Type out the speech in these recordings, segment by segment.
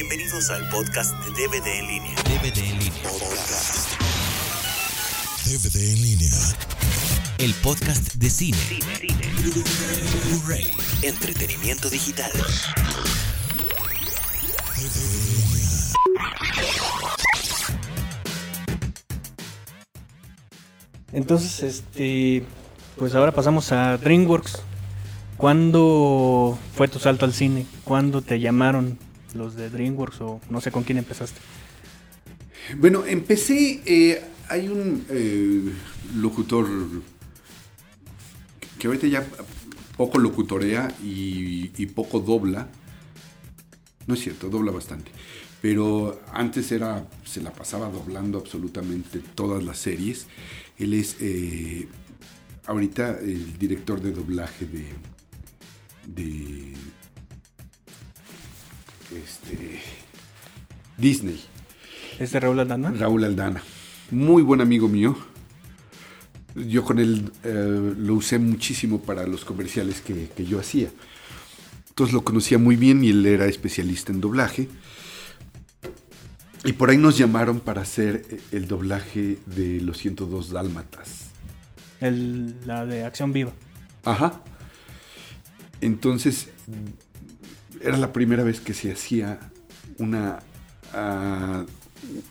Bienvenidos al podcast de DVD en línea. DVD en línea. DVD en línea. El podcast de cine. Blu-ray. Entretenimiento digital. DVD en línea. Entonces, este, pues ahora pasamos a DreamWorks. ¿Cuándo fue tu salto al cine? ¿Cuándo te llamaron los de DreamWorks o no sé con quién empezaste? Bueno, empecé. eh, hay un eh, locutor que ahorita ya poco locutorea y, poco dobla. No es cierto, dobla bastante. Pero antes era, se la pasaba doblando absolutamente todas las series. Él es eh, ahorita el director de doblaje de, de este, Disney. ¿Es de Raúl Aldana? Raúl Aldana. Muy buen amigo mío. Yo con él eh, lo usé muchísimo para los comerciales que, que yo hacía. Entonces lo conocía muy bien y él era especialista en doblaje. Y por ahí nos llamaron para hacer eh, el doblaje de los 102 Dálmatas. El- la de Acción Viva. Ajá. Entonces, era la primera vez que se hacía una, ah,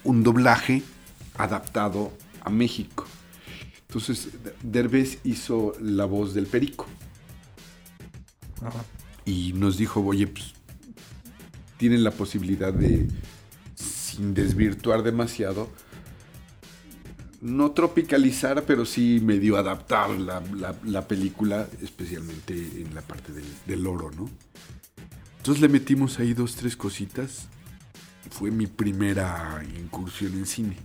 un doblaje adaptado a México. Entonces, Derbez hizo la voz del perico Ajá. y nos dijo, oye, pues, tienen la posibilidad de, sin desvirtuar demasiado, no tropicalizar, pero sí medio adaptar la, la- la película, especialmente en la parte del, del oro, ¿no? Entonces le metimos ahí dos, tres cositas. Fue mi primera incursión en cine.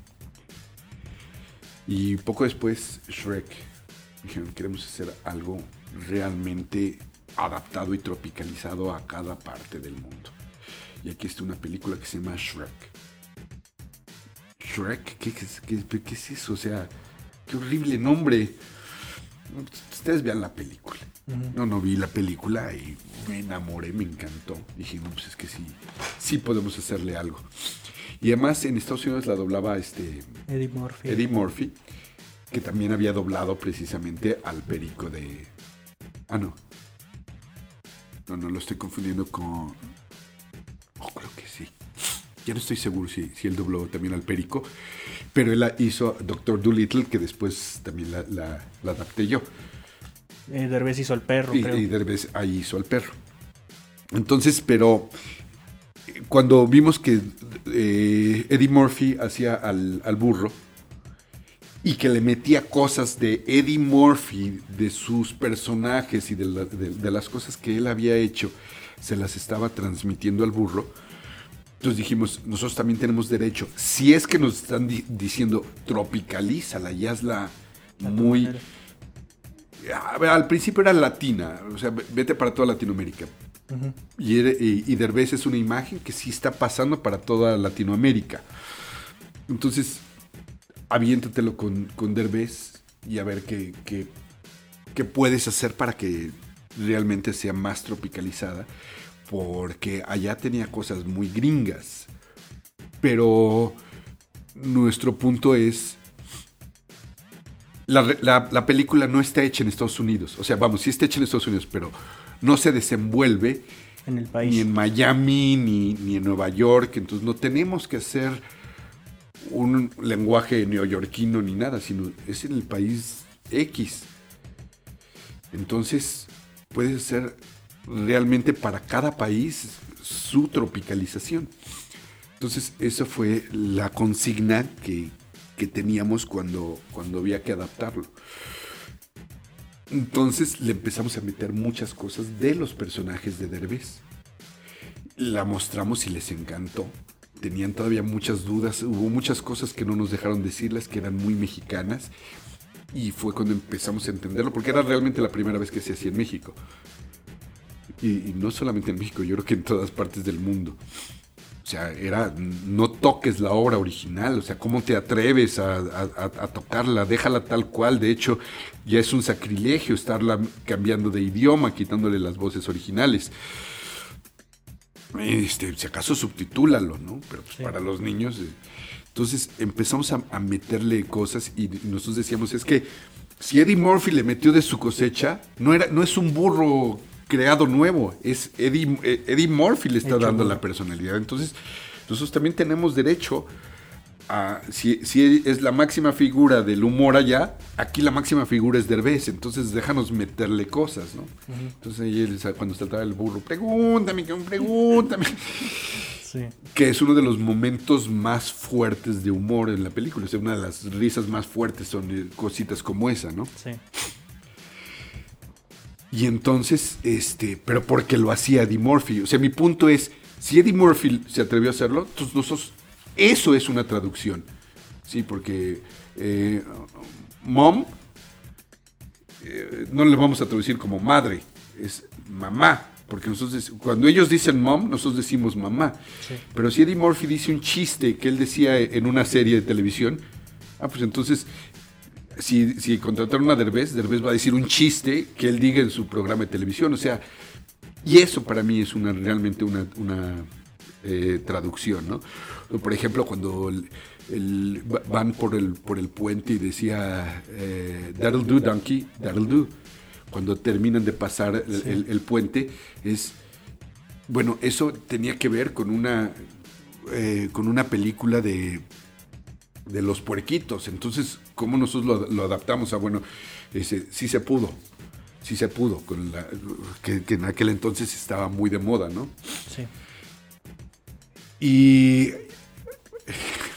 Y poco después, Shrek. Dijeron, queremos hacer algo realmente adaptado y tropicalizado a cada parte del mundo. Y aquí está una película que se llama Shrek. Shrek, ¿qué, es eso? O sea, qué horrible nombre. Ustedes vean la película. No, no vi la película y me enamoré, me encantó. Dije, no, pues es que sí, sí podemos hacerle algo. Y además en Estados Unidos la doblaba este Eddie Murphy. Eddie Murphy, que también había doblado precisamente al perico de. Ah, no. No, no, lo estoy confundiendo con. Oh, creo que sí. Ya no estoy seguro si, si él dobló también al perico, pero él hizo Doctor Dolittle, que después también la, la- la adapté yo. Eh, Derbez hizo el perro, Y, creo. y Derbez ahí hizo al perro. Entonces, pero cuando vimos que eh, Eddie Murphy hacía al, al burro y que le metía cosas de Eddie Murphy, de sus personajes y de, la- de- de las cosas que él había hecho, se las estaba transmitiendo al burro. Entonces dijimos, nosotros también tenemos derecho, si es que nos están di- diciendo tropicalízala y hazla muy... manera. Al principio era latina, o sea, vete para toda Latinoamérica. Y, era- y, y Derbez es una imagen que sí está pasando para toda Latinoamérica. Entonces, aviéntatelo con, con Derbez y a ver qué, qué, qué puedes hacer para que realmente sea más tropicalizada. Porque allá tenía cosas muy gringas. Pero nuestro punto es la, la- la película no está hecha en Estados Unidos. O sea, vamos, sí está hecha en Estados Unidos, pero no se desenvuelve En el país. ni en Miami ni, ni en Nueva York. Entonces no tenemos que hacer un lenguaje neoyorquino ni nada, sino es en el país X. Entonces puede ser realmente para cada país su tropicalización. Entonces, esa fue la consigna que, que teníamos cuando, cuando había que adaptarlo. Entonces le empezamos a meter muchas cosas de los personajes de Derbez. La mostramos y les encantó. Tenían todavía muchas dudas, hubo muchas cosas que no nos dejaron decirles que eran muy mexicanas. Y fue cuando empezamos a entenderlo, porque era realmente la primera vez que se hacía en México. Y, y no solamente en México, yo creo que en todas partes del mundo. O sea, era, no toques la obra original, o sea, ¿cómo te atreves a, a- a- a tocarla? Déjala tal cual, de hecho, ya es un sacrilegio estarla cambiando de idioma, quitándole las voces originales. Este, si acaso subtitúlalo, ¿no? Pero pues, Sí. para los niños. eh, Entonces empezamos a, a meterle cosas y nosotros decíamos, es que si Eddie Murphy le metió de su cosecha, no, era, no es un burro creado nuevo, es Eddie, eh, Eddie Murphy le está Hecho dando la personalidad. Entonces nosotros también tenemos derecho a, si, si es la máxima figura del humor allá, aquí la máxima figura es Derbez, entonces déjanos meterle cosas, ¿no? Entonces ahí cuando saltaba el burro, pregúntame, pregúntame, Sí. que es uno de los momentos más fuertes de humor en la película, o sea, una de las risas más fuertes son eh, cositas como esa, ¿no? Sí. Y entonces, este, pero porque lo hacía Eddie Murphy. O sea, mi punto es, si Eddie Murphy se atrevió a hacerlo, entonces nosotros, eso es una traducción. Sí, porque eh, mom, eh, no le vamos a traducir como madre, es mamá. Porque nosotros, cuando ellos dicen mom, nosotros decimos mamá. Pero si Eddie Murphy dice un chiste que él decía en una serie de televisión, ah, pues entonces si, si contrataron a Derbez, Derbez va a decir un chiste que él diga en su programa de televisión. O sea, y eso para mí es una realmente una, una, eh, traducción, ¿no? Por ejemplo, cuando el- el- va- van por el, por el puente y decía eh, That'll do, donkey, that'll do. Cuando terminan de pasar el, el- el puente, es. Bueno, eso tenía que ver con una. eh, con una película de de los puerquitos. Entonces, ¿cómo nosotros lo, lo adaptamos a, bueno, ese, sí se pudo, sí se pudo, con la, que, que en aquel entonces estaba muy de moda, ¿no? Sí. Y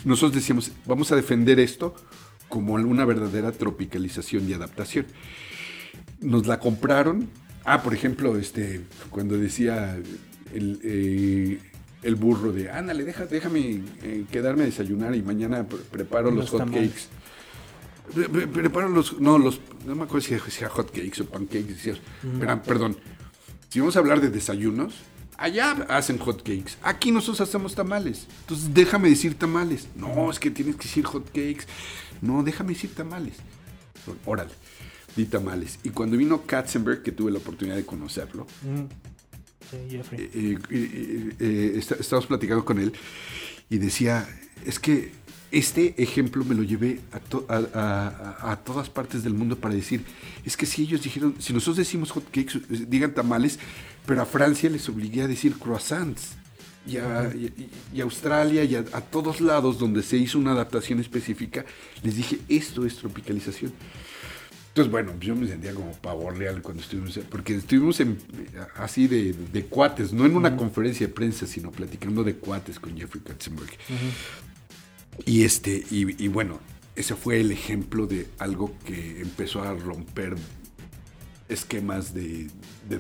nosotros decíamos, vamos a defender esto como una verdadera tropicalización y adaptación. Nos la compraron. Ah, por ejemplo, este, cuando decía el, eh, el burro de, ándale, deja, déjame eh, quedarme a desayunar y mañana pre- preparo los, Los hot tamales. cakes. Pre- pre- Preparo los, no, los, no me acuerdo si decía hot cakes o pancakes. decía- pero, perdón, si vamos a hablar de desayunos, allá hacen hot cakes. Aquí nosotros hacemos tamales. Entonces déjame decir tamales. No, es que tienes que decir hot cakes. No, déjame decir tamales. Órale, di tamales. Y cuando vino Katzenberg, que tuve la oportunidad de conocerlo, Mm. Sí, Jeffrey. eh, eh, eh, eh, está- estábamos platicando con él y decía, es que este ejemplo me lo llevé a, to- a- a- a- a todas partes del mundo para decir, es que si ellos dijeron, si nosotros decimos hot cakes, eh, digan tamales, pero a Francia les obligué a decir croissants. Y a, y- y- Australia y a, todos lados donde se hizo una adaptación específica, les dije, esto es tropicalización. Entonces, bueno, yo me sentía como pavo real cuando estuvimos, porque estuvimos en- así de, de cuates, no en una conferencia de prensa, sino platicando de cuates con Jeffrey Katzenberg. Y este, y, bueno, ese fue el ejemplo de algo que empezó a romper esquemas de,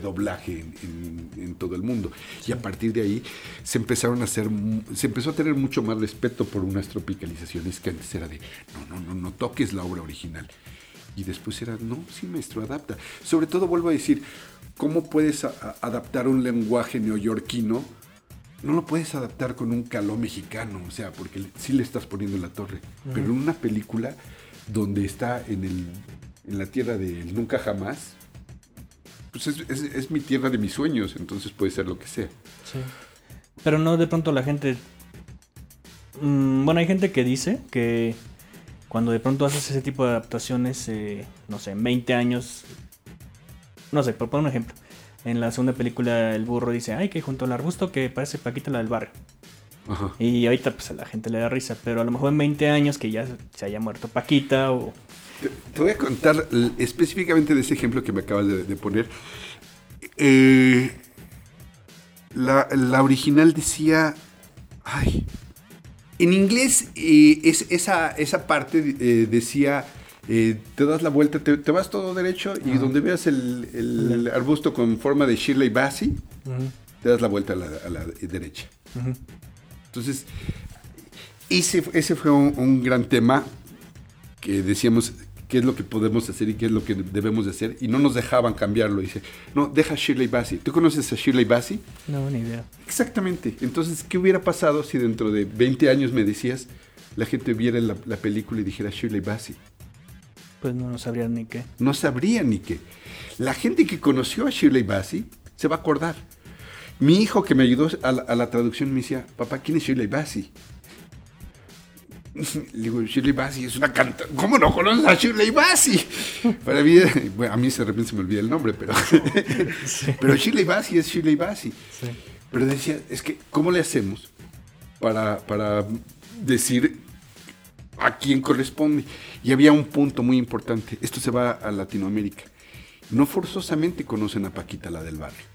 doblaje en, todo el mundo. Y a partir de ahí se empezaron a hacer, se empezó a tener mucho más respeto por unas tropicalizaciones que antes era de, no, no, no, no toques la obra original. Y después era, no, sí, maestro, adapta. Sobre todo, vuelvo a decir, ¿cómo puedes adaptar un lenguaje neoyorquino? No lo puedes adaptar con un caló mexicano, o sea, porque sí le estás poniendo en la torre. Pero en una película donde está en, el, en la tierra del nunca jamás, pues es, es- es mi tierra de mis sueños, entonces puede ser lo que sea. Sí. Pero no de pronto la gente. Mm, bueno, hay gente que dice que cuando de pronto haces ese tipo de adaptaciones, eh, no sé, en 20 años. No sé, por poner un ejemplo. En la segunda película, el burro dice: Ay, que junto al arbusto que parece Paquita la del barrio. Ajá. Y ahorita, pues a la gente le da risa. Pero a lo mejor en 20 años que ya se haya muerto Paquita o. Te, te voy a contar específicamente de ese ejemplo que me acabas de, de poner. Eh, la, la original decía. Ay. En inglés, eh, es, esa, esa parte eh, decía. Eh, te das la vuelta, te, te vas todo derecho y donde veas el, el arbusto con forma de Shirley Bassey, te das la vuelta a la, a la derecha. Entonces, ese, ese fue un, un gran tema que decíamos qué es lo que podemos hacer y qué es lo que debemos de hacer y no nos dejaban cambiarlo. Dice, no, deja Shirley Bassey. ¿Tú conoces a Shirley Bassey? No, ni idea. Exactamente. Entonces, ¿qué hubiera pasado si dentro de 20 años me decías, la gente viera la, la película y dijera Shirley Bassey? Pues no, no sabría ni qué. No sabría ni qué. La gente que conoció a Shirley Bassey se va a acordar. Mi hijo que me ayudó a la, a la traducción me decía, papá, ¿quién es Shirley Bassey? Le digo, Shirley Bassey es una cantante. ¿Cómo no conoces a Shirley Bassey? Para mí, bueno, a mí de repente se me olvida el nombre, pero, pero Shirley Bassey es Shirley Bassey. Sí. Pero decía, es que, ¿cómo le hacemos para, para decir a quién corresponde? Y había un punto muy importante. Esto se va a Latinoamérica. No forzosamente conocen a Paquita, la del barrio.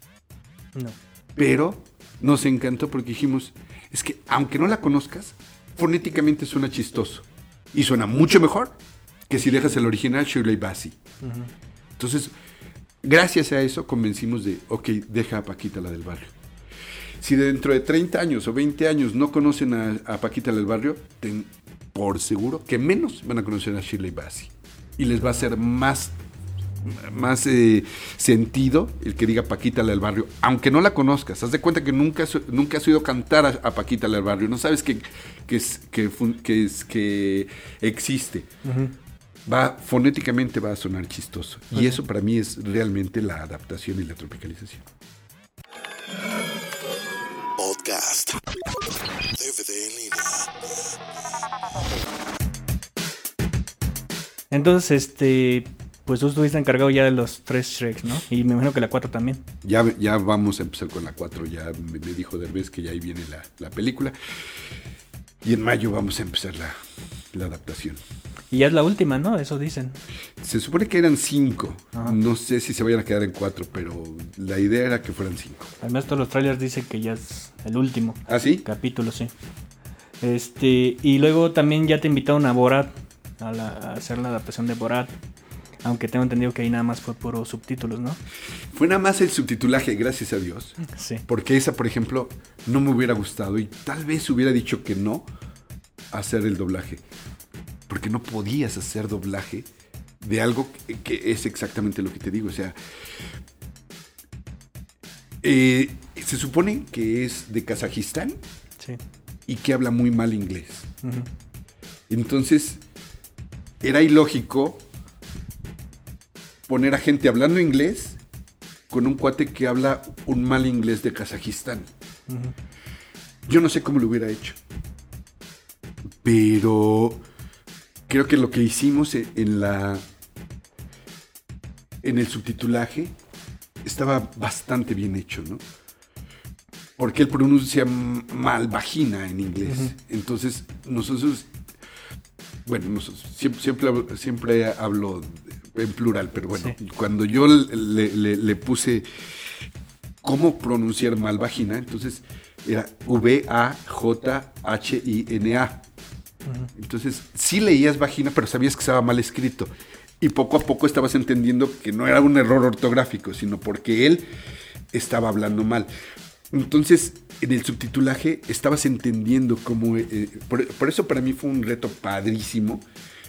No. Pero nos encantó porque dijimos, es que aunque no la conozcas, fonéticamente suena chistoso. Y suena mucho mejor que si dejas el original Shirley Bassey. Entonces, gracias a eso convencimos de, ok, deja a Paquita la del barrio. Si dentro de 30 años o 20 años no conocen a, a Paquita la del barrio, ten por seguro que menos van a conocer a Shirley Bassey. Y les va a hacer más, más eh, sentido el que diga Paquita la del barrio, aunque no la conozcas. Haz de cuenta que nunca, has- nunca has oído cantar a, a Paquita la del barrio. No sabes que, que, es, que, que, es, que existe. Va, fonéticamente va a sonar chistoso. Y eso para mí es realmente la adaptación y la tropicalización. Podcast. DVD en línea. Entonces, este, pues tú estuviste encargado ya de los tres Shreks, ¿no? Y me imagino que la cuatro también. Ya, ya vamos a empezar con la 4. Ya me, me dijo Derbez que ya ahí viene la, la película. Y en mayo vamos a empezar la, la adaptación. Y ya es la última, ¿no? Eso dicen. Se supone que eran 5. Ajá. No sé si se vayan a quedar en 4, pero la idea era que fueran 5. Además, todos los trailers dicen que ya es el último ¿Ah, sí? capítulo, sí. Este, y luego también ya te invitaron a Borat, a, la- a hacer la adaptación de Borat. Aunque tengo entendido que ahí nada más fue puro subtítulos, ¿no? Fue nada más el subtitulaje, gracias a Dios. Sí. Porque esa, por ejemplo, no me hubiera gustado y tal vez hubiera dicho que no hacer el doblaje. Porque no podías hacer doblaje de algo que, que es exactamente lo que te digo. O sea, eh, se supone que es de Kazajistán Sí. y que habla muy mal inglés. Entonces, era ilógico poner a gente hablando inglés con un cuate que habla un mal inglés de Kazajistán. Yo no sé cómo lo hubiera hecho. Pero creo que lo que hicimos e- en la en el subtitulaje estaba bastante bien hecho, ¿no? Porque él pronuncia mal vagina en inglés. Entonces, nosotros bueno, nosotros siempre, siempre, hablo- siempre hablo en plural, pero bueno, Sí. cuando yo le, le- le puse cómo pronunciar mal vagina, entonces era V-A-J-H-I-N-A. Entonces, sí leías vagina, pero sabías que estaba mal escrito. Y poco a poco estabas entendiendo que no era un error ortográfico, sino porque él estaba hablando mal. Entonces, en el subtitulaje estabas entendiendo cómo... eh, por, por eso para mí fue un reto padrísimo.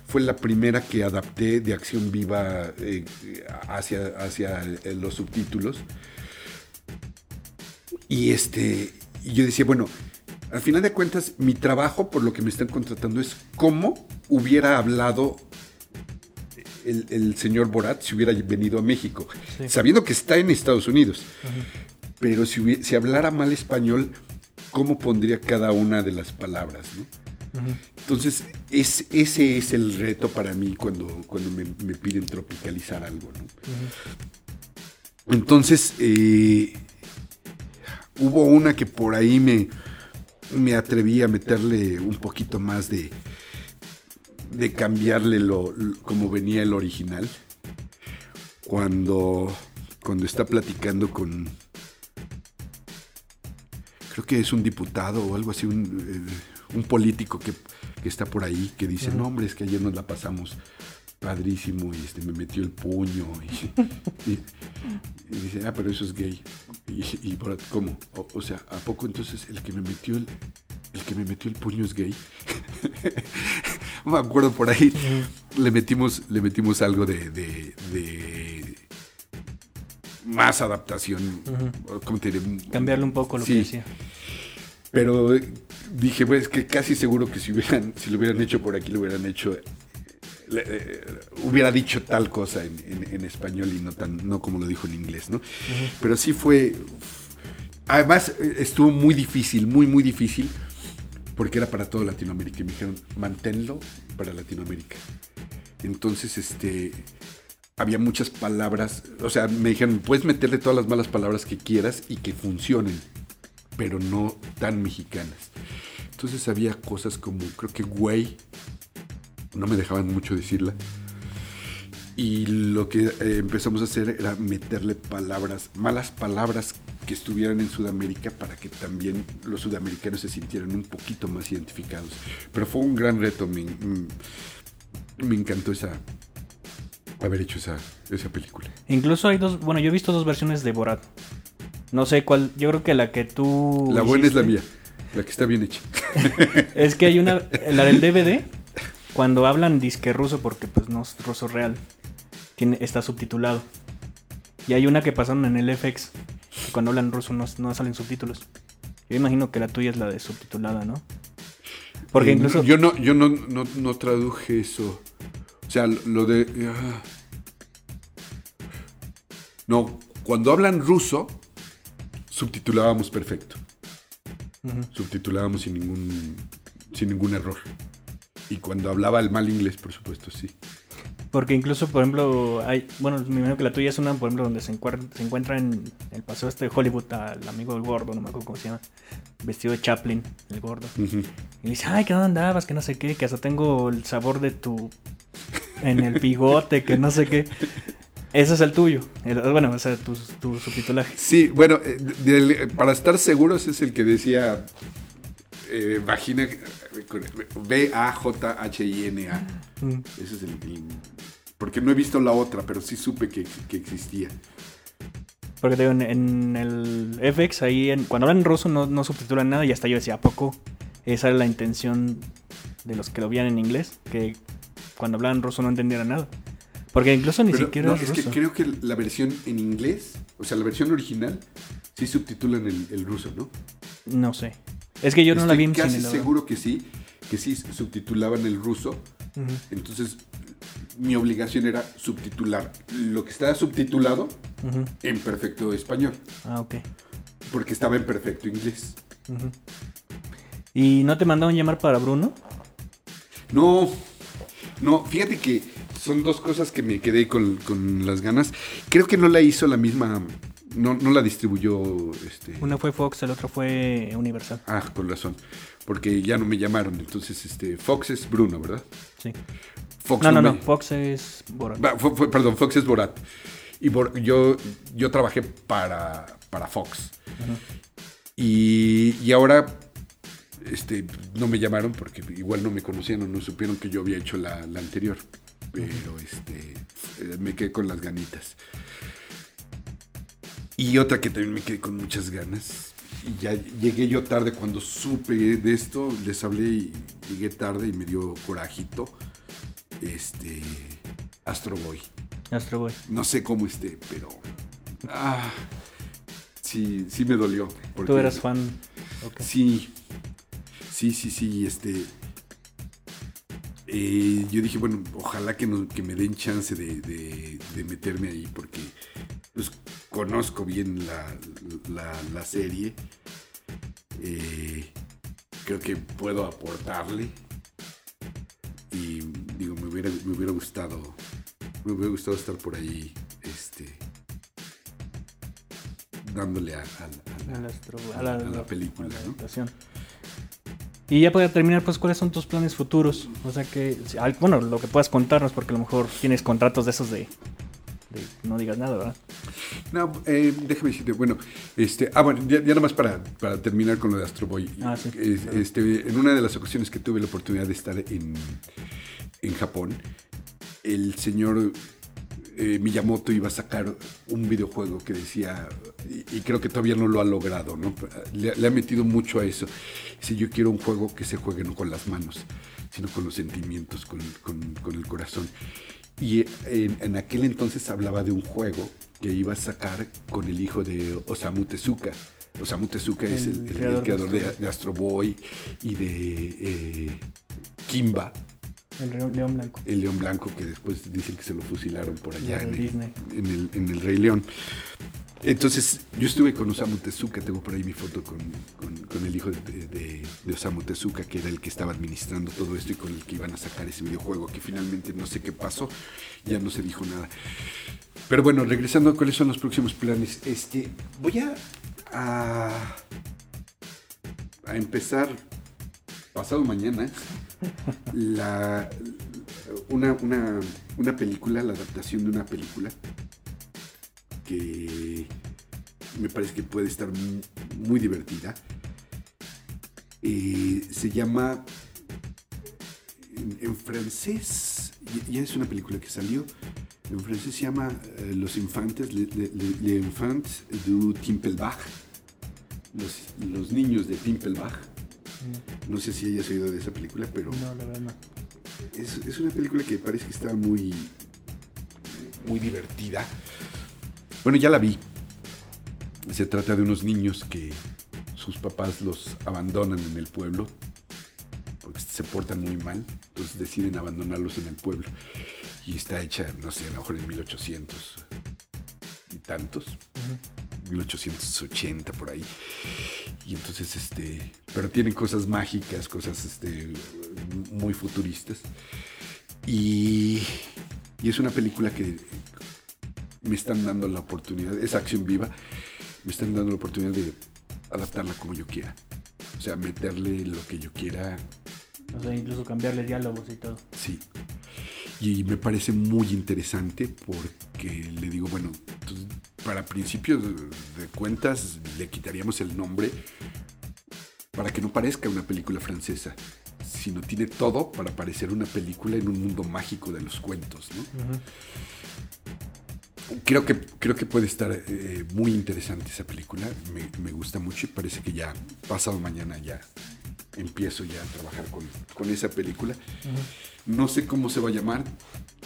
Fue la primera que adapté de acción viva eh, hacia, hacia eh, los subtítulos. Y este, yo decía, bueno, al final de cuentas, mi trabajo, por lo que me están contratando, es cómo hubiera hablado el, el señor Borat si hubiera venido a México, Sí. sabiendo que está en Estados Unidos. Pero si, si hablara mal español, ¿cómo pondría cada una de las palabras? no? Entonces, es, ese es el reto para mí cuando, cuando me, me piden tropicalizar algo. ¿no? Entonces, eh, hubo una que por ahí me, me atreví a meterle un poquito más de, de cambiarle lo, lo- como venía el original. Cuando, cuando está platicando con, creo que es un diputado o algo así, un, eh, un político que, que está por ahí, que dice, no hombre, es que ayer nos la pasamos padrísimo y este, me metió el puño y, y- y dice, ah, pero eso es gay. Y, y ¿cómo? O, o sea, ¿a poco entonces el que me metió el, el que me metió el puño es gay? me acuerdo por ahí. Le metimos, le metimos algo de, de- de más adaptación. ¿Cómo te diré? Cambiarle un poco lo Sí. que decía. Pero eh, dije, pues que casi seguro que si hubieran, si lo hubieran hecho por aquí, lo hubieran hecho, eh, le- eh, hubiera dicho tal cosa en, en- en español y no tan, no como lo dijo en inglés, ¿no? Pero sí fue, Además, estuvo muy difícil, muy, muy difícil, porque era para toda Latinoamérica. Y me dijeron, manténlo para Latinoamérica. Entonces, este, había muchas palabras, o sea, me dijeron, puedes meterle todas las malas palabras que quieras y que funcionen, pero no tan mexicanas. Entonces había cosas como, creo que güey, no me dejaban mucho decirla. Y lo que eh, empezamos a hacer era meterle palabras, malas palabras que estuvieran en Sudamérica para que también los sudamericanos se sintieran un poquito más identificados. Pero fue un gran reto, me, mm, me encantó esa, haber hecho esa, esa película. Incluso hay dos, bueno, yo he visto dos versiones de Borat. No sé cuál, yo creo que la que tú... La buena es la mía, la que está bien hecha. Es que hay una, la del DVD, cuando hablan disque ruso, porque pues no es ruso real, tiene, está subtitulado. Y hay una que pasaron en el FX, que cuando hablan ruso no, no salen subtítulos. Yo imagino que la tuya es la de subtitulada, ¿no? Porque Eh, incluso... Yo no, yo no, no, no traduje eso. O sea, lo de. ah. No, cuando hablan ruso, subtitulábamos perfecto. Subtitulábamos sin ningún, sin ningún error. Y cuando hablaba el mal inglés, por supuesto, sí. Porque incluso, por ejemplo, hay, bueno, me imagino que la tuya es una, por ejemplo, donde se, encuer- se encuentra en el paseo este de Hollywood al amigo del gordo, no me acuerdo cómo se llama, vestido de Chaplin, el gordo. Y le dice, ay, ¿qué dónde andabas? Que no sé qué, que hasta tengo el sabor de tu... en el bigote, que no sé qué. Ese es el tuyo. El- bueno, o sea, tu, tu subtitulaje. Sí, bueno, eh, del- para estar seguros es el que decía eh, vagina, B-A-J-H-I-N-A. Mm. Ese es el, el- Porque no he visto la otra, pero sí supe que, que existía. Porque te digo, en, en el FX, ahí, en- cuando hablan ruso no, no subtitulan nada y hasta yo decía, ¿a poco? Esa era la intención de los que lo veían en inglés, que cuando hablaban ruso no entendieran nada. Porque incluso ni Pero, siquiera no, es que creo que la versión en inglés, o sea, la versión original, sí subtitulan el, el ruso, ¿no? No sé. Es que yo no la vi en casi cine, seguro que sí, que sí subtitulaban el ruso. Entonces, mi obligación era subtitular lo que estaba subtitulado en perfecto español, Ah, ok. porque estaba en perfecto inglés. ¿Y no te mandaron llamar para Bruno? No, no, fíjate que son dos cosas que me quedé con, con las ganas. Creo que no la hizo la misma, no, no la distribuyó, este... Una fue Fox, el otro fue Universal. Ah, con razón, porque ya no me llamaron. Entonces, este, Fox es Bruno, ¿verdad? Sí. Fox No, no, me- no. Fox es Borat. Perdón, Fox es Borat. Y Bor- yo, yo trabajé para, para Fox. y, y ahora este, no me llamaron porque igual no me conocían o no supieron que yo había hecho la, la anterior. Pero este, eh, me quedé con las ganitas. Y otra que también me quedé con muchas ganas. Y ya llegué yo tarde cuando supe de esto. Les hablé y llegué tarde y me dio corajito. Este. Astro Boy. Astro Boy. No sé cómo esté, pero. Ah, sí, sí me dolió. porque- Tú eras fan. Sí. Sí, sí, sí. Este. eh, yo dije, bueno, ojalá que, no- que me den chance de, de- de meterme ahí, porque pues, conozco bien la, la- la serie. Eh, creo que puedo aportarle. Y digo, me hubiera, me hubiera gustado. Me hubiera gustado estar por ahí. Este. Dándole a, a- a la- a la- película, a la ¿no? Y ya para terminar, pues, ¿cuáles son tus planes futuros? O sea que, bueno, lo que puedas contarnos, porque a lo mejor tienes contratos de esos de, de no digas nada, ¿verdad? No, eh, déjame decirte, bueno, este, ah, bueno, ya, ya nada más para, para terminar con lo de Astro Boy. Ah, sí. Es- este, en una de las ocasiones que tuve la oportunidad de estar en, en Japón, el señor eh, Miyamoto iba a sacar un videojuego que decía, y, y creo que todavía no lo ha logrado, ¿no? Le, le ha metido mucho a eso. Dice, yo quiero un juego que se juegue no con las manos, sino con los sentimientos, con, con- con el corazón. Y en, en aquel entonces hablaba de un juego que iba a sacar con el hijo de Osamu Tezuka. Osamu Tezuka es el, El el- el creador de creador de, Astro Boy. de Astro Boy y de eh, Kimba, El León Blanco. el león blanco que después dicen que se lo fusilaron por allá en el, en el, en el Rey León. Entonces, yo estuve con Osamu Tezuka, tengo por ahí mi foto con, con- con el hijo de, de- de Osamu Tezuka, que era el que estaba administrando todo esto y con el que iban a sacar ese videojuego, que finalmente no sé qué pasó, ya no se dijo nada. Pero bueno, regresando a cuáles son los próximos planes, este, voy a, a, a empezar pasado mañana la, una, una, una película, la adaptación de una película que me parece que puede estar mu- muy divertida. Eh, se llama en, francés, ya es una película que salió. En francés se llama eh, Los Infantes, Le, Le- Les Enfants du Timpelbach. Los, los niños de Timpelbach. No sé si hayas oído de esa película, pero No, la verdad no. es, es una película que parece que está muy, muy divertida. Bueno, ya la vi. Se trata de unos niños que sus papás los abandonan en el pueblo porque se portan muy mal, entonces deciden abandonarlos en el pueblo. Y está hecha, no sé, a lo mejor en 1800 y tantos, 1880 por ahí. Y entonces, este, pero tienen cosas mágicas, cosas, este, muy futuristas. Y, y es una película que me están dando la oportunidad, es acción viva, me están dando la oportunidad de adaptarla como yo quiera. O sea, meterle lo que yo quiera, O sea, incluso cambiarle diálogos y todo. sí. Y me parece muy interesante porque le digo, bueno, para principios de cuentas le quitaríamos el nombre para que no parezca una película francesa, sino tiene todo para parecer una película en un mundo mágico de los cuentos, ¿no? Creo que, creo que puede estar eh, muy interesante esa película. Me, me gusta mucho y parece que ya pasado mañana ya empiezo ya a trabajar con, con esa película. No sé cómo se va a llamar.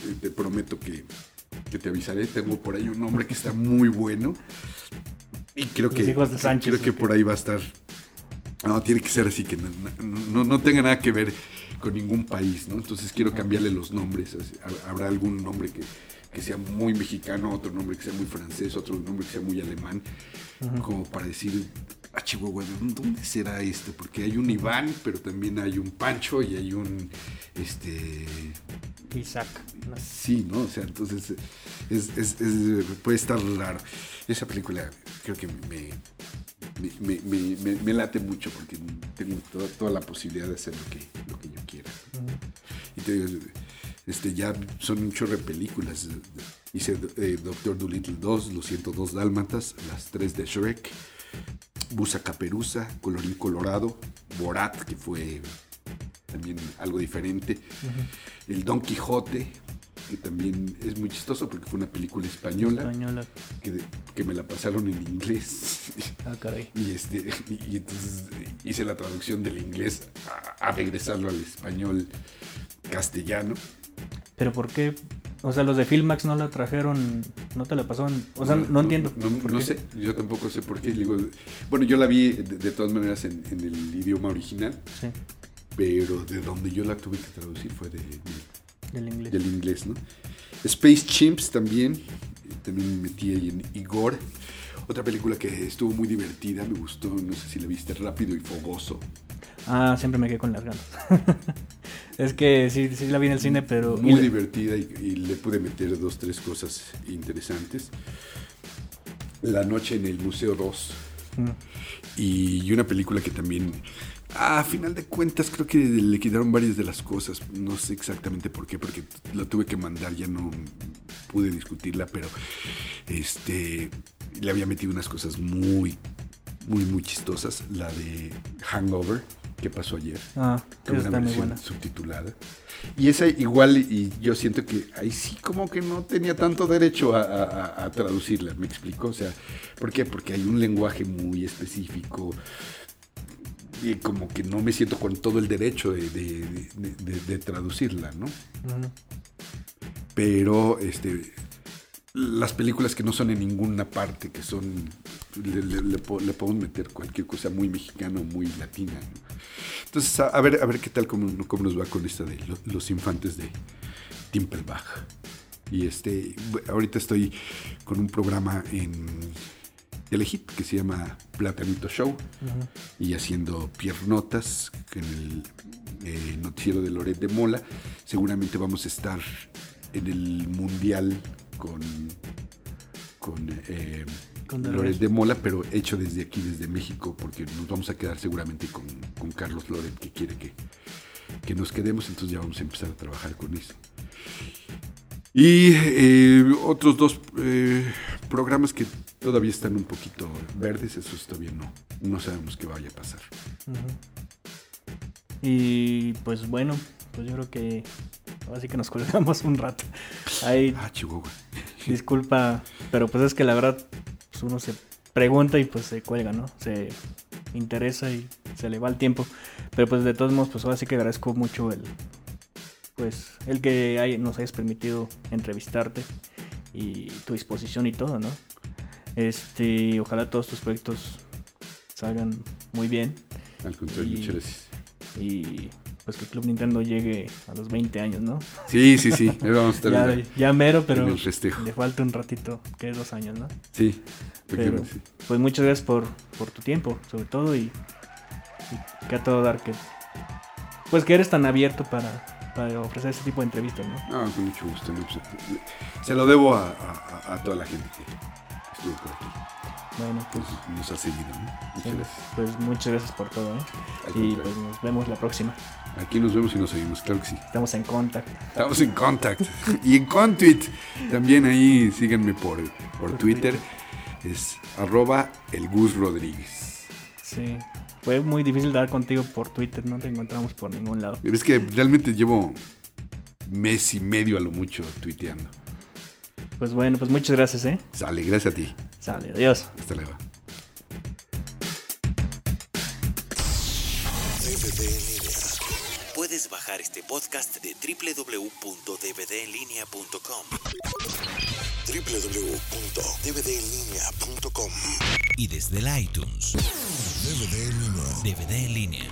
eh, te prometo que, que te avisaré. Tengo por ahí un nombre que está muy bueno. Y creo que, Sánchez, creo que por ahí va a estar. No, tiene que ser así, que no, no- no tenga nada que ver con ningún país, ¿no? Entonces quiero cambiarle los nombres. Habrá algún nombre que, que sea muy mexicano, otro nombre que sea muy francés, otro nombre que sea muy alemán, como para decir, a Chihuahua, ¿dónde será esto? Porque hay un Iván, pero también hay un Pancho y hay un, este, Isaac. ¿no? Sí, ¿no? O sea, entonces es, es- es- puede estar raro. Esa película creo que me, me, me- me- me late mucho porque tengo toda, toda la posibilidad de hacer lo que, lo que yo quiera. Y te digo, este, ya son un chorro de películas. Hice eh, Doctor Dolittle 2, Los 102 Dálmatas, las tres de Shrek, Busa Caperuza, Colorín Colorado, Borat, que fue también algo diferente, El Don Quijote, que también es muy chistoso porque fue una película española Española. que, que me la pasaron en inglés. Ah, caray. Y, este, y, y entonces hice la traducción del inglés a, a regresarlo al español castellano. Pero ¿por qué? O sea, los de Filmax no la trajeron, no te la pasaron. O sea, no, entiendo. No, por no qué. sé, yo tampoco sé por qué. Digo, bueno, yo la vi de, de todas maneras en, en el idioma original, Sí, pero de donde yo la tuve que traducir fue de, de- del inglés. del inglés, ¿no? Space Chimps también, también me metí ahí en Igor. Otra película que estuvo muy divertida, me gustó, no sé si la viste, Rápido y Fogoso. Ah, siempre me quedé con las ganas. es que sí, sí la vi en el cine, pero... Muy y divertida y, y le pude meter dos, tres cosas interesantes. La noche en el Museo 2 Mm. y, y una película que también, a final de cuentas, creo que le quitaron varias de las cosas. No sé exactamente por qué, porque la tuve que mandar, ya no pude discutirla, pero este le había metido unas cosas muy, muy, muy chistosas. La de Hangover, que pasó ayer Ah, que esa una está muy versión buena. subtitulada. Y esa igual, y yo siento que ahí sí como que no tenía tanto derecho a, a- a- a traducirla, ¿me explico? O sea, ¿por qué? Porque hay un lenguaje muy específico y como que no me siento con todo el derecho de, de- de- de- de traducirla, ¿no? Pero este las películas que no son en ninguna parte, que son le, le- le po- le podemos meter cualquier cosa muy mexicana o muy latina. ¿no? Entonces, a, a ver, a ver qué tal cómo, cómo nos va con esta de lo- los infantes de Timpelbach. Y este, ahorita estoy con un programa en, Telehit, que se llama Platanito Show, y haciendo piernotas en el eh, noticiero de Loret de Mola. Seguramente vamos a estar en el Mundial con, con, eh, Con. Loret de Mola, pero hecho desde aquí, desde México, porque nos vamos a quedar seguramente con, con Carlos Loret, que quiere que, que nos quedemos, entonces ya vamos a empezar a trabajar con eso. Y eh, otros dos eh, programas que todavía están un poquito verdes, esos todavía no, no sabemos qué vaya a pasar. Y pues bueno, pues yo creo que así que nos colgamos un rato. Ahí Ah, Chihuahua. disculpa, pero pues es que la verdad pues uno se pregunta y pues se cuelga, ¿no? Se interesa y se le va el tiempo. Pero pues de todos modos, pues ahora sí que agradezco mucho el pues el que hay- nos hayas permitido entrevistarte y tu disposición y todo, ¿no? Este, ojalá todos tus proyectos salgan muy bien Al contrario, Y- muchas gracias. Y pues que Club Nintendo llegue a los 20 años, ¿no? Sí, sí, sí. ahí vamos a estar Ya, mero, pero le falta un ratito, que es dos años, ¿no? Sí, Pero, sí. pues muchas gracias por, por tu tiempo, sobre todo, y, y que a todo dar que, pues que eres tan abierto para, para ofrecer este tipo de entrevistas, ¿no? No, con mucho gusto. pues, se lo debo a, a- a toda la gente que estuvo por aquí. Bueno, pues, Nos, nos ha seguido. ¿no? Muchas sí, gracias. pues muchas gracias por todo, ¿eh? Y pues nos vemos la próxima. Aquí nos vemos y nos oímos, claro que sí. Estamos en contacto. Estamos en contact. y en Contweet. También ahí síganme por, por Twitter. Es arroba el Gus Rodríguez. Sí. Fue muy difícil dar contigo por Twitter, no te encontramos por ningún lado. Es que realmente llevo mes y medio a lo mucho tuiteando. Pues bueno, pues muchas gracias, ¿eh? Sale, gracias a ti. Sale, adiós. Hasta luego. DVD en línea. Puedes bajar este podcast de www.dvdenlinea.com www.dvdenlinea.com y desde el iTunes. DVD en línea. DVD en línea.